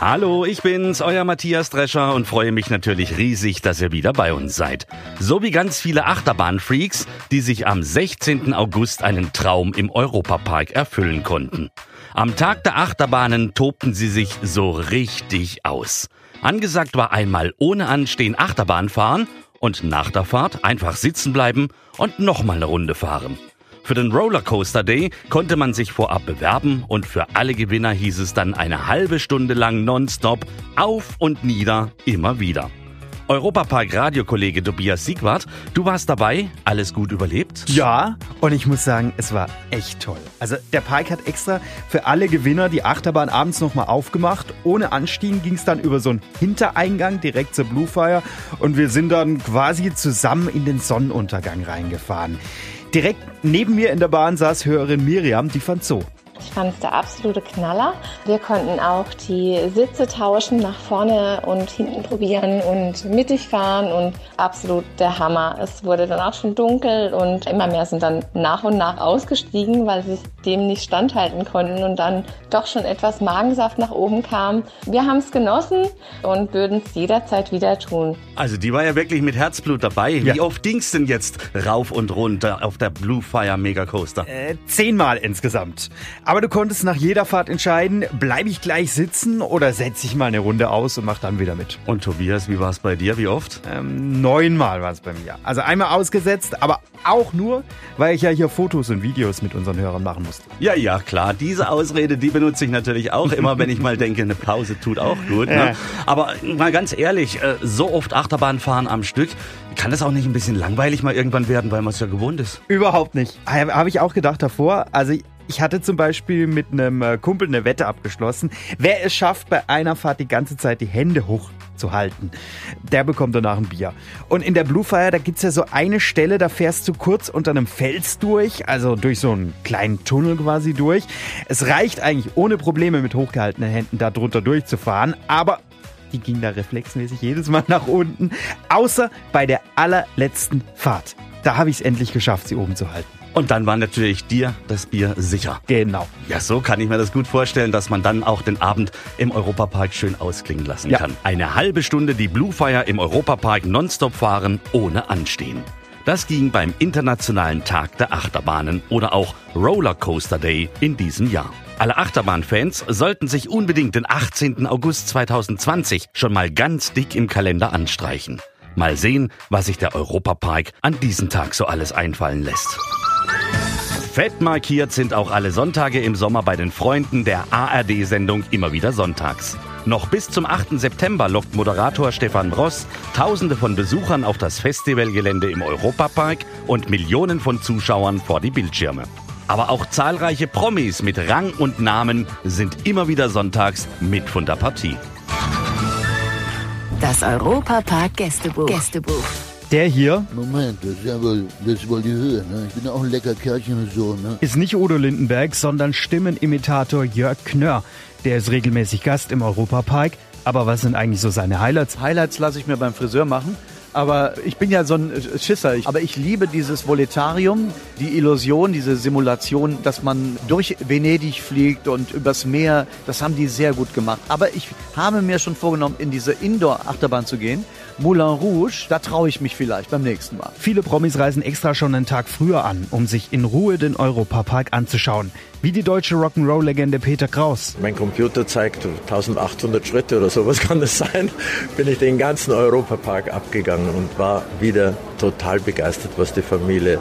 Hallo, ich bin's, euer Matthias Drescher und freue mich natürlich riesig, dass ihr wieder bei uns seid. So wie ganz viele Achterbahnfreaks, die sich am 16. August einen Traum im Europapark erfüllen konnten. Am Tag der Achterbahnen tobten sie sich so richtig aus. Angesagt war einmal ohne Anstehen Achterbahn fahren und nach der Fahrt einfach sitzen bleiben und nochmal eine Runde fahren. Für den Rollercoaster Day konnte man sich vorab bewerben und für alle Gewinner hieß es dann eine halbe Stunde lang nonstop auf und nieder immer wieder. Europapark Radiokollege Tobias Siegwart, du warst dabei, alles gut überlebt? Ja, und ich muss sagen, es war echt toll. Also der Park hat extra für alle Gewinner die Achterbahn abends nochmal aufgemacht. Ohne Anstiegen ging es dann über so einen Hintereingang direkt zur Bluefire und wir sind dann quasi zusammen in den Sonnenuntergang reingefahren. Direkt neben mir in der Bahn saß Hörerin Miriam, die fand so. Ich fand es der absolute Knaller. Wir konnten auch die Sitze tauschen, nach vorne und hinten probieren und mittig fahren und absolut der Hammer. Es wurde dann auch schon dunkel und immer mehr sind dann nach und nach ausgestiegen, weil sie dem nicht standhalten konnten und dann doch schon etwas Magensaft nach oben kam. Wir haben es genossen und würden es jederzeit wieder tun. Also die war ja wirklich mit Herzblut dabei. Ja. Wie oft ging's denn jetzt rauf und runter auf der Blue Fire Mega Coaster? Äh, zehnmal insgesamt. Aber du konntest nach jeder Fahrt entscheiden, bleibe ich gleich sitzen oder setze ich mal eine Runde aus und mach dann wieder mit. Und Tobias, wie war es bei dir? Wie oft? Ähm, neunmal war es bei mir. Also einmal ausgesetzt, aber auch nur, weil ich ja hier Fotos und Videos mit unseren Hörern machen musste. Ja, ja, klar. Diese Ausrede, die benutze ich natürlich auch immer, wenn ich mal denke, eine Pause tut auch gut. Ne? Ja. Aber mal ganz ehrlich, äh, so oft Achterbahn fahren am Stück, kann das auch nicht ein bisschen langweilig mal irgendwann werden, weil man es ja gewohnt ist? Überhaupt nicht. Habe ich auch gedacht davor. Also ich hatte zum Beispiel mit einem äh, Kumpel eine Wette abgeschlossen. Wer es schafft, bei einer Fahrt die ganze Zeit die Hände hochzuhalten, der bekommt danach ein Bier. Und in der Blue Fire, da gibt es ja so eine Stelle, da fährst du kurz unter einem Fels durch, also durch so einen kleinen Tunnel quasi durch. Es reicht eigentlich ohne Probleme mit hochgehaltenen Händen da drunter durchzufahren, aber die ging da reflexmäßig jedes Mal nach unten, außer bei der allerletzten Fahrt. Da habe ich es endlich geschafft, sie oben zu halten. Und dann war natürlich dir das Bier sicher. Genau. Ja, so kann ich mir das gut vorstellen, dass man dann auch den Abend im Europapark schön ausklingen lassen ja. kann. Eine halbe Stunde die Blue Fire im Europapark nonstop fahren, ohne Anstehen. Das ging beim Internationalen Tag der Achterbahnen oder auch Rollercoaster Day in diesem Jahr. Alle Achterbahnfans sollten sich unbedingt den 18. August 2020 schon mal ganz dick im Kalender anstreichen. Mal sehen, was sich der Europapark an diesem Tag so alles einfallen lässt. Fett markiert sind auch alle Sonntage im Sommer bei den Freunden der ARD-Sendung immer wieder sonntags. Noch bis zum 8. September lockt Moderator Stefan Ross Tausende von Besuchern auf das Festivalgelände im Europapark und Millionen von Zuschauern vor die Bildschirme. Aber auch zahlreiche Promis mit Rang und Namen sind immer wieder sonntags mit von der Partie. Das Europapark Gästebuch. Gästebuch. Der hier. Moment, das ist ja wohl, das ist wohl die Höhe, ne? Ich bin ja auch ein lecker Kerlchen und so, ne? Ist nicht Udo Lindenberg, sondern Stimmenimitator Jörg Knörr. Der ist regelmäßig Gast im Europapark. Aber was sind eigentlich so seine Highlights? Highlights lasse ich mir beim Friseur machen. Aber ich bin ja so ein Schisser. Aber ich liebe dieses Voletarium, die Illusion, diese Simulation, dass man durch Venedig fliegt und übers Meer. Das haben die sehr gut gemacht. Aber ich habe mir schon vorgenommen, in diese Indoor-Achterbahn zu gehen. Moulin Rouge, da traue ich mich vielleicht beim nächsten Mal. Viele Promis reisen extra schon einen Tag früher an, um sich in Ruhe den Europapark anzuschauen. Wie die deutsche Rock'n'Roll-Legende Peter Kraus. Mein Computer zeigt 1800 Schritte oder sowas kann das sein. Bin ich den ganzen Europapark abgegangen und war wieder total begeistert, was die Familie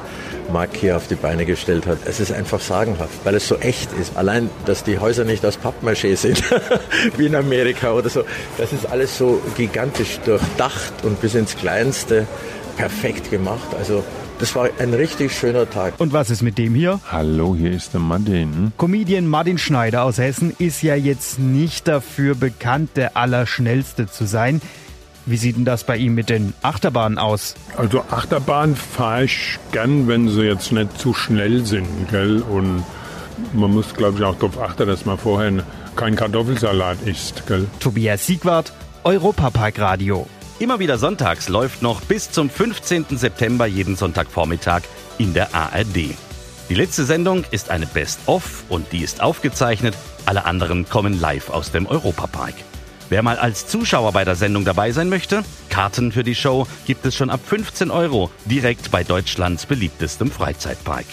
Mark hier auf die Beine gestellt hat. Es ist einfach sagenhaft, weil es so echt ist. Allein, dass die Häuser nicht aus Pappmaché sind, wie in Amerika oder so. Das ist alles so gigantisch durchdacht und bis ins Kleinste perfekt gemacht. Also das war ein richtig schöner Tag. Und was ist mit dem hier? Hallo, hier ist der Martin. Comedian Martin Schneider aus Hessen ist ja jetzt nicht dafür bekannt, der Allerschnellste zu sein. Wie sieht denn das bei ihm mit den Achterbahnen aus? Also Achterbahn fahre ich gern, wenn sie jetzt nicht zu schnell sind, gell? Und man muss, glaube ich, auch darauf achten, dass man vorher keinen Kartoffelsalat isst, gell? Tobias Siegwart, Europapark Radio. Immer wieder sonntags läuft noch bis zum 15. September jeden Sonntagvormittag in der ARD. Die letzte Sendung ist eine Best-of und die ist aufgezeichnet. Alle anderen kommen live aus dem Europapark. Wer mal als Zuschauer bei der Sendung dabei sein möchte, Karten für die Show gibt es schon ab 15 Euro direkt bei Deutschlands beliebtestem Freizeitpark.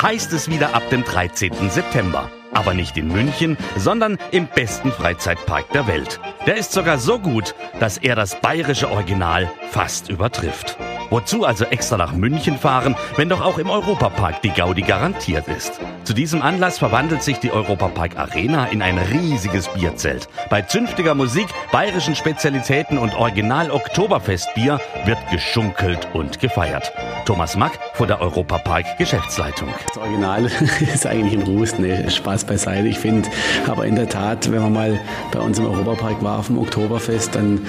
Heißt es wieder ab dem 13. September. Aber nicht in München, sondern im besten Freizeitpark der Welt. Der ist sogar so gut, dass er das bayerische Original fast übertrifft. Wozu also extra nach München fahren, wenn doch auch im Europapark die Gaudi garantiert ist? Zu diesem Anlass verwandelt sich die Europapark Arena in ein riesiges Bierzelt. Bei zünftiger Musik, bayerischen Spezialitäten und Original Oktoberfestbier wird geschunkelt und gefeiert. Thomas Mack von der Europapark Geschäftsleitung. Das Original ist eigentlich ein Ruß, ne, Spaß beiseite. Ich finde, aber in der Tat, wenn man mal bei uns im Europapark war auf dem Oktoberfest, dann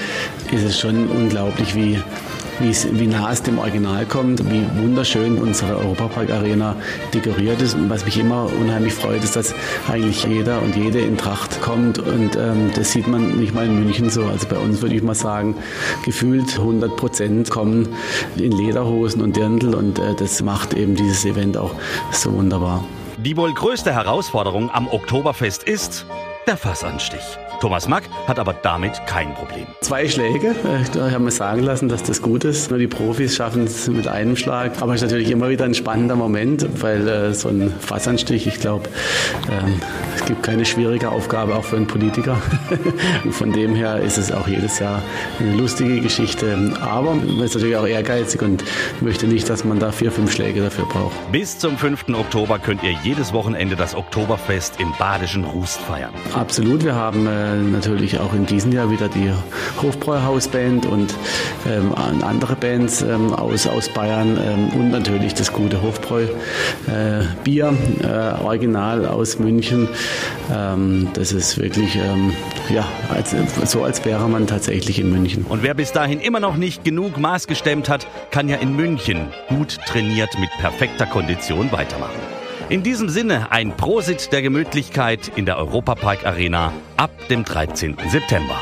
ist es schon unglaublich, wie wie nah es dem Original kommt, wie wunderschön unsere Europapark-Arena dekoriert ist. Und was mich immer unheimlich freut, ist, dass eigentlich jeder und jede in Tracht kommt. Und ähm, das sieht man nicht mal in München so. Also bei uns würde ich mal sagen, gefühlt 100 Prozent kommen in Lederhosen und Dirndl. Und äh, das macht eben dieses Event auch so wunderbar. Die wohl größte Herausforderung am Oktoberfest ist der Fassanstich. Thomas Mack hat aber damit kein Problem. Zwei Schläge, äh, da haben wir sagen lassen, dass das gut ist. Nur die Profis schaffen es mit einem Schlag. Aber es ist natürlich immer wieder ein spannender Moment, weil äh, so ein Fassanstich, ich glaube, ähm, es gibt keine schwierige Aufgabe auch für einen Politiker. Von dem her ist es auch jedes Jahr eine lustige Geschichte. Aber man ist natürlich auch ehrgeizig und möchte nicht, dass man da vier, fünf Schläge dafür braucht. Bis zum 5. Oktober könnt ihr jedes Wochenende das Oktoberfest im badischen Rust feiern. Absolut, wir haben äh, natürlich auch in diesem Jahr wieder die Hofbräuhausband und ähm, andere Bands ähm, aus, aus Bayern ähm, und natürlich das gute Hofbräu äh, äh, original aus München. Ähm, das ist wirklich ähm, ja, als, so, als wäre man tatsächlich in München. Und wer bis dahin immer noch nicht genug Maß gestemmt hat, kann ja in München gut trainiert mit perfekter Kondition weitermachen. In diesem Sinne ein Prosit der Gemütlichkeit in der Europapark Arena ab dem 13. September.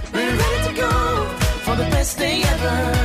For